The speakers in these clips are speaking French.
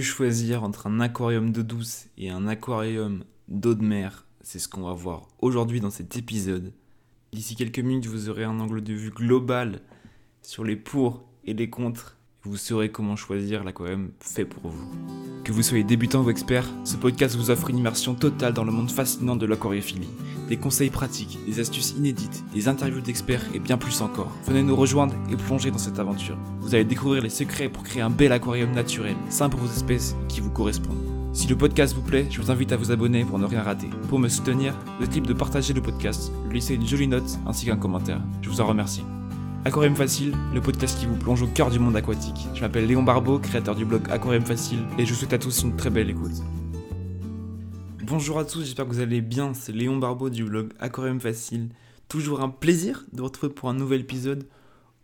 Choisir entre un aquarium d'eau douce et un aquarium d'eau de mer C'est ce qu'on va voir aujourd'hui dans cet épisode. D'ici quelques minutes, vous aurez un angle de vue global sur les pour et les contre. Vous saurez comment choisir l'aquarium fait pour vous. Que vous soyez débutant ou expert, ce podcast vous offre une immersion totale dans le monde fascinant de l'aquariophilie. Des conseils pratiques, des astuces inédites, des interviews d'experts et bien plus encore. Venez nous rejoindre et plonger dans cette aventure. Vous allez découvrir les secrets pour créer un bel aquarium naturel, sain pour vos espèces qui vous correspondent. Si le podcast vous plaît, je vous invite à vous abonner pour ne rien rater. Pour me soutenir, le type de partager le podcast, lui laisser une jolie note ainsi qu'un commentaire. Je vous en remercie. Aquarium Facile, le podcast qui vous plonge au cœur du monde aquatique. Je m'appelle Léon Barbeau, créateur du blog Aquarium Facile, et je vous souhaite à tous une très belle écoute. Bonjour à tous, j'espère que vous allez bien. C'est Léon Barbeau du blog Aquarium Facile. Toujours un plaisir de vous retrouver pour un nouvel épisode.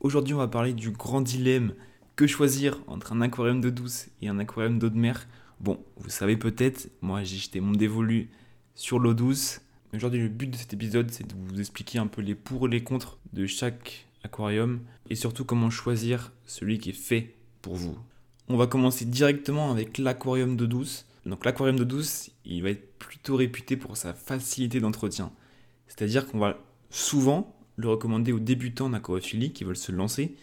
Aujourd'hui, on va parler du grand dilemme que choisir entre un aquarium d'eau douce et un aquarium d'eau de mer? Bon, vous savez peut-être, moi j'ai jeté mon dévolu sur l'eau douce. Aujourd'hui, le but de cet épisode, c'est de vous expliquer un peu les pour et les contre de chaque aquarium et surtout comment choisir celui qui est fait pour vous. On va commencer directement avec l'aquarium d'eau douce. Donc l'aquarium d'eau douce, il va être plutôt réputé pour sa facilité d'entretien. C'est-à-dire qu'on va souvent le recommander aux débutants en aquariophilie qui veulent se lancer,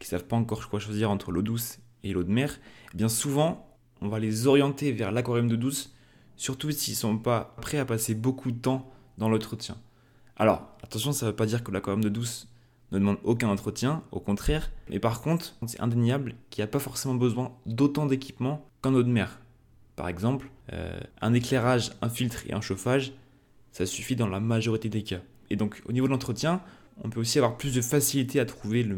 qui ne savent pas encore quoi choisir entre l'eau douce et l'eau de mer. Et eh bien souvent, on va les orienter vers l'aquarium d'eau douce, surtout s'ils ne sont pas prêts à passer beaucoup de temps dans l'entretien. Alors, attention, ça ne veut pas dire que l'aquarium de douce ne demande aucun entretien, au contraire. Mais par contre, c'est indéniable qu'il n'y a pas forcément besoin d'autant d'équipement qu'en eau de mer. Par exemple, euh, un éclairage, un filtre et un chauffage, ça suffit dans la majorité des cas. Et donc au niveau de l'entretien, on peut aussi avoir plus de facilité à trouver le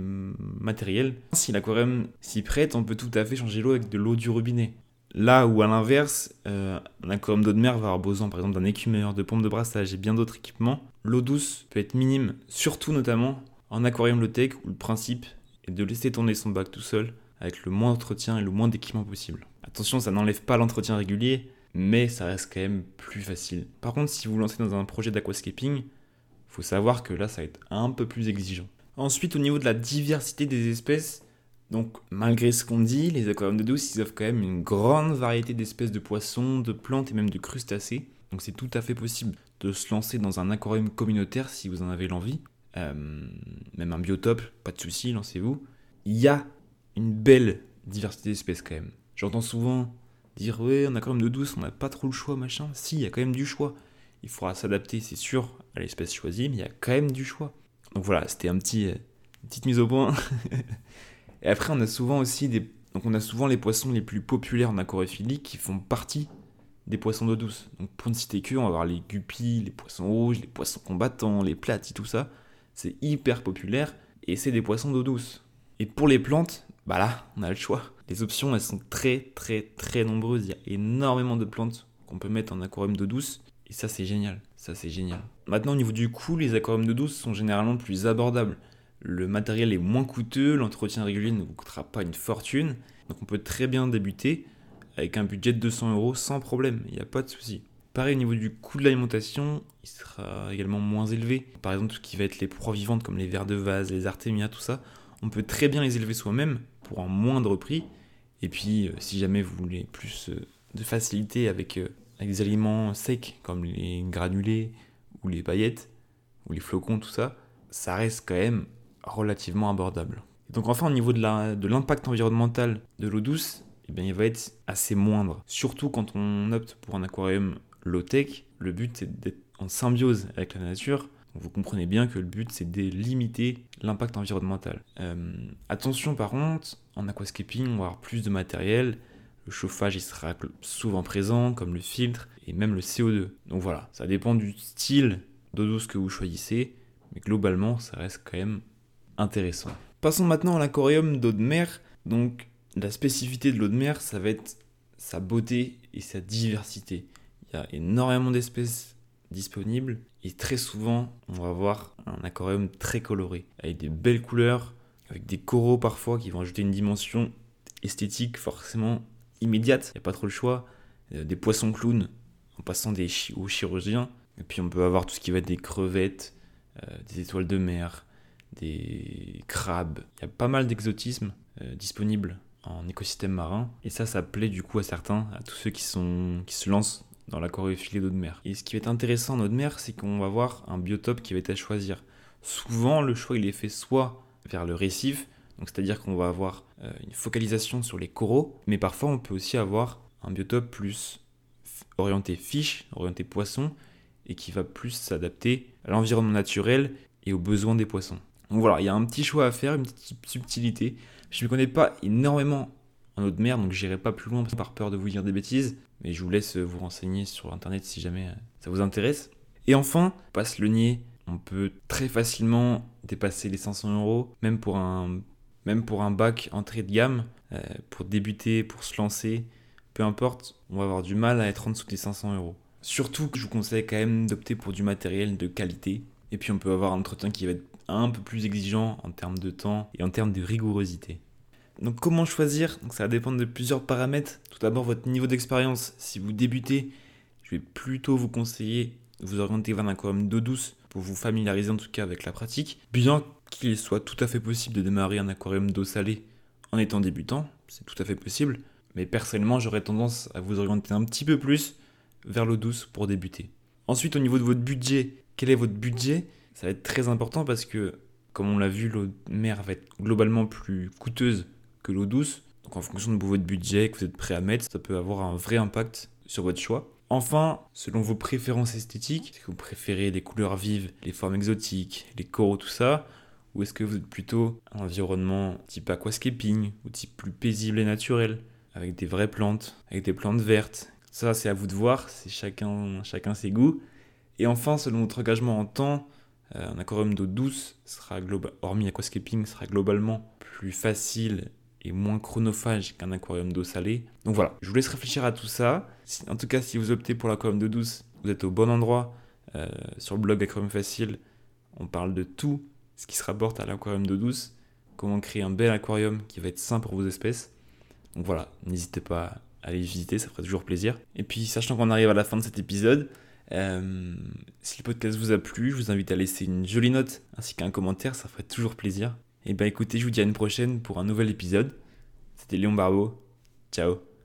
matériel. Si l'aquarium s'y prête, on peut tout à fait changer l'eau avec de l'eau du robinet. Là où à l'inverse, euh, un aquarium d'eau de mer va avoir besoin par exemple d'un écumeur, de pompes de brassage et bien d'autres équipements, l'eau douce peut être minime, surtout notamment en aquarium low-tech où le principe est de laisser tourner son bac tout seul avec le moins d'entretien et le moins d'équipement possible. Attention, ça n'enlève pas l'entretien régulier, mais ça reste quand même plus facile. Par contre, si vous vous lancez dans un projet d'aquascaping, faut savoir que là, ça va être un peu plus exigeant. Ensuite, au niveau de la diversité des espèces, donc malgré ce qu'on dit, les aquariums de douce, ils offrent quand même une grande variété d'espèces de poissons, de plantes et même de crustacés. Donc c'est tout à fait possible de se lancer dans un aquarium communautaire si vous en avez l'envie. Euh, même un biotope, pas de souci, lancez-vous. Il y a une belle diversité d'espèces quand même. J'entends souvent dire ouais, on a quand même de douce, on n'a pas trop le choix, machin. Si, il y a quand même du choix. Il faudra s'adapter, c'est sûr, à l'espèce choisie, mais il y a quand même du choix. Donc voilà, c'était un petit, euh, une petite mise au point. Et après, on a souvent aussi des, donc on a souvent les poissons les plus populaires en aquariophilie qui font partie des poissons d'eau douce. Donc pour ne citer que, on va avoir les guppies, les poissons rouges, les poissons combattants, les platis, tout ça. C'est hyper populaire et c'est des poissons d'eau douce. Et pour les plantes, bah là, on a le choix. Les options, elles sont très très très nombreuses. Il y a énormément de plantes qu'on peut mettre en aquarium d'eau douce. Et ça, c'est génial. Ça, c'est génial. Maintenant, au niveau du coût, les aquariums d'eau douce sont généralement plus abordables. Le matériel est moins coûteux, l'entretien régulier ne vous coûtera pas une fortune. Donc on peut très bien débuter avec un budget de 200 euros sans problème. Il n'y a pas de souci. Pareil, au niveau du coût de l'alimentation, il sera également moins élevé. Par exemple, tout ce qui va être les proies vivantes comme les vers de vase, les artémias, tout ça, on peut très bien les élever soi-même pour un moindre prix. Et puis, euh, si jamais vous voulez plus euh, de facilité avec, euh, avec des aliments secs comme les granulés ou les paillettes ou les flocons, tout ça, ça reste quand même relativement abordable. donc enfin, au niveau de l'impact environnemental de l'eau douce, eh bien, il va être assez moindre. Surtout quand on opte pour un aquarium low-tech, le but c'est d'être en symbiose avec la nature. vous comprenez bien que le but c'est de limiter l'impact environnemental. Euh, attention par contre, en aquascaping, on va avoir plus de matériel. Le chauffage il sera souvent présent, comme le filtre et même le CO2. Donc voilà, ça dépend du style d'eau douce que vous choisissez, mais globalement ça reste quand même intéressant. Passons maintenant à l'aquarium d'eau de mer. Donc la spécificité de l'eau de mer, ça va être sa beauté et sa diversité. Y a énormément d'espèces disponibles et très souvent on va avoir un aquarium très coloré avec des belles couleurs, avec des coraux parfois qui vont ajouter une dimension esthétique forcément immédiate, il n'y a pas trop le choix, des poissons clowns en passant des aux chirurgiens, et puis on peut avoir tout ce qui va être des crevettes, euh, des étoiles de mer, des crabes, il y a pas mal d'exotismes euh, disponibles en écosystème marin. Et ça, ça plaît du coup à certains, à tous ceux qui, sont, qui se lancent dans l'aquariophilie d'eau de mer. Et ce qui va être intéressant en eau de mer, c'est qu'on va avoir un biotope qui va être à choisir. Souvent, le choix il est fait soit vers le récif, c'est-à-dire qu'on va avoir euh, une focalisation sur les coraux, mais parfois on peut aussi avoir un biotope plus orienté fiche, orienté poisson, et qui va plus s'adapter à l'environnement naturel et aux besoins des poissons. Donc voilà, il y a un petit choix à faire, une petite subtilité. Je ne connais pas énormément en eau de mer, donc j'irai pas plus loin par peur de vous dire des bêtises, mais je vous laisse vous renseigner sur internet si jamais euh, ça vous intéresse. Et enfin, passe le nier, on peut très facilement dépasser les 500 euros, même pour un, même pour un bac entrée de gamme, euh, pour débuter, pour se lancer, peu importe, on va avoir du mal à être en dessous des 500 euros. Surtout que je vous conseille quand même d'opter pour du matériel de qualité. Et puis on peut avoir un entretien qui va être un peu plus exigeant en termes de temps et en termes de rigourosité. Donc comment choisir? Ça va dépendre de plusieurs paramètres. Tout d'abord votre niveau d'expérience. Si vous débutez, je vais plutôt vous conseiller de vous orienter vers un aquarium d'eau douce pour vous familiariser en tout cas avec la pratique. Bien qu'il soit tout à fait possible de démarrer un aquarium d'eau salée en étant débutant, c'est tout à fait possible. Mais personnellement, j'aurais tendance à vous orienter un petit peu plus vers l'eau douce pour débuter. Ensuite, au niveau de votre budget, quel est votre budget? Ça va être très important parce que, comme on l'a vu, l'eau de mer va être globalement plus coûteuse que l'eau douce. Donc en fonction de votre budget que vous êtes prêt à mettre, ça peut avoir un vrai impact sur votre choix. Enfin, selon vos préférences esthétiques, est-ce que vous préférez les couleurs vives, les formes exotiques, les coraux, tout ça Ou est-ce que vous êtes plutôt un environnement type aquascaping ou type plus paisible et naturel avec des vraies plantes, avec des plantes vertes? Ça, c'est à vous de voir, c'est chacun, chacun ses goûts. Et enfin, selon votre engagement en temps, euh, un aquarium d'eau douce sera hormis aquascaping, sera globalement plus facile et moins chronophage qu'un aquarium d'eau salée. Donc voilà, je vous laisse réfléchir à tout ça. en tout cas, si vous optez pour l'aquarium d'eau douce, vous êtes au bon endroit. Euh, sur le blog Aquarium Facile, on parle de tout ce qui se rapporte à l'aquarium d'eau douce, comment créer un bel aquarium qui va être sain pour vos espèces. Donc voilà, n'hésitez pas à aller visiter, ça ferait toujours plaisir. Et puis, sachant qu'on arrive à la fin de cet épisode, euh, si le podcast vous a plu, je vous invite à laisser une jolie note ainsi qu'un commentaire, ça ferait toujours plaisir. Et bah écoutez, je vous dis à une prochaine pour un nouvel épisode. C'était Léon Barbeau. Ciao